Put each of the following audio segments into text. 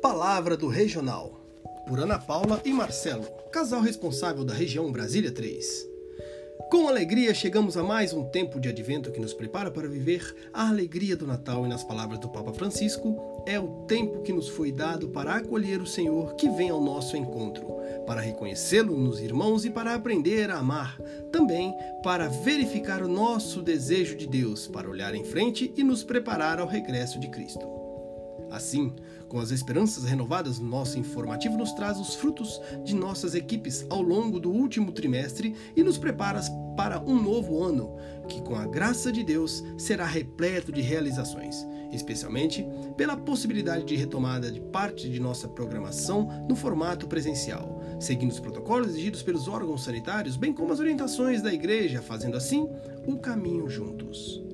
Palavra do Regional, por Ana Paula e Marcelo, casal responsável da região Brasília 3. Com alegria chegamos a mais um tempo de advento que nos prepara para viver a alegria do Natal e nas palavras do Papa Francisco, é o tempo que nos foi dado para acolher o Senhor que vem ao nosso encontro, para reconhecê-lo nos irmãos e para aprender a amar, também para verificar o nosso desejo de Deus, para olhar em frente e nos preparar ao regresso de Cristo. Assim, com as esperanças renovadas, nosso informativo nos traz os frutos de nossas equipes ao longo do último trimestre e nos prepara para um novo ano, que com a graça de Deus será repleto de realizações, especialmente pela possibilidade de retomada de parte de nossa programação no formato presencial, seguindo os protocolos exigidos pelos órgãos sanitários, bem como as orientações da Igreja, fazendo assim o caminho juntos.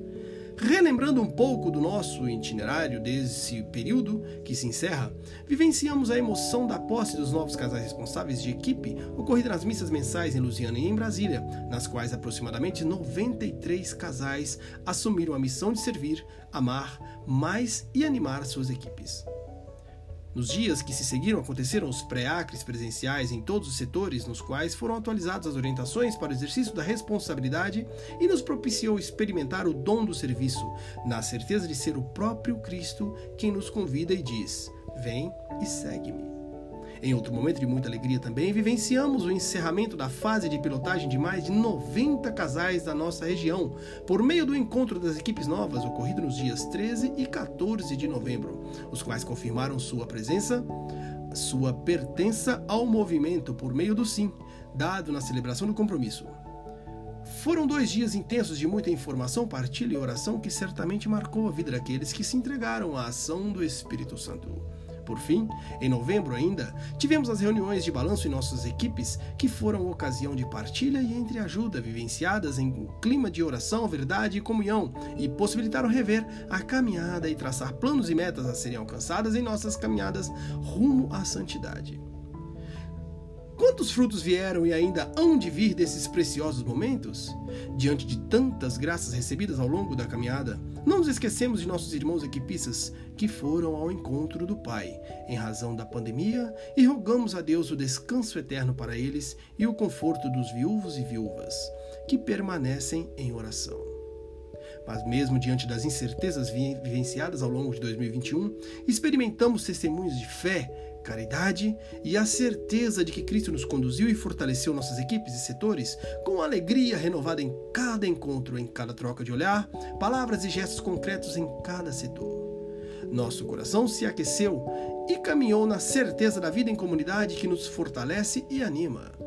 Relembrando um pouco do nosso itinerário desse período que se encerra, vivenciamos a emoção da posse dos novos casais responsáveis de equipe ocorrida nas missas mensais em Lusiana e em Brasília, nas quais aproximadamente 93 casais assumiram a missão de servir, amar, mais e animar suas equipes. Nos dias que se seguiram, aconteceram os pré-acres presenciais em todos os setores, nos quais foram atualizadas as orientações para o exercício da responsabilidade e nos propiciou experimentar o dom do serviço, na certeza de ser o próprio Cristo quem nos convida e diz: Vem e segue-me. Em outro momento de muita alegria também, vivenciamos o encerramento da fase de pilotagem de mais de 90 casais da nossa região, por meio do encontro das equipes novas ocorrido nos dias 13 e 14 de novembro, os quais confirmaram sua presença, sua pertença ao movimento por meio do sim, dado na celebração do compromisso. Foram dois dias intensos de muita informação, partilha e oração que certamente marcou a vida daqueles que se entregaram à ação do Espírito Santo. Por fim, em novembro ainda, tivemos as reuniões de balanço em nossas equipes, que foram ocasião de partilha e entreajuda, vivenciadas em um clima de oração, verdade e comunhão, e possibilitaram rever a caminhada e traçar planos e metas a serem alcançadas em nossas caminhadas rumo à santidade. Quantos frutos vieram e ainda hão de vir desses preciosos momentos? Diante de tantas graças recebidas ao longo da caminhada, não nos esquecemos de nossos irmãos equipistas que foram ao encontro do Pai em razão da pandemia e rogamos a Deus o descanso eterno para eles e o conforto dos viúvos e viúvas que permanecem em oração. Mas, mesmo diante das incertezas vivenciadas ao longo de 2021, experimentamos testemunhos de fé caridade e a certeza de que Cristo nos conduziu e fortaleceu nossas equipes e setores com alegria renovada em cada encontro, em cada troca de olhar, palavras e gestos concretos em cada setor. Nosso coração se aqueceu e caminhou na certeza da vida em comunidade que nos fortalece e anima.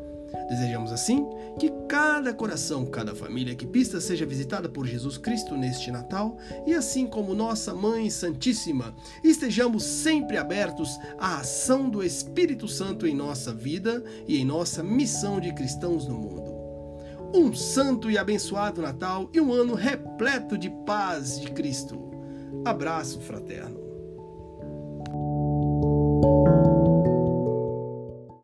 Desejamos assim que cada coração, cada família que pista seja visitada por Jesus Cristo neste Natal e assim como nossa Mãe Santíssima, estejamos sempre abertos à ação do Espírito Santo em nossa vida e em nossa missão de cristãos no mundo. Um santo e abençoado Natal e um ano repleto de paz de Cristo. Abraço fraterno.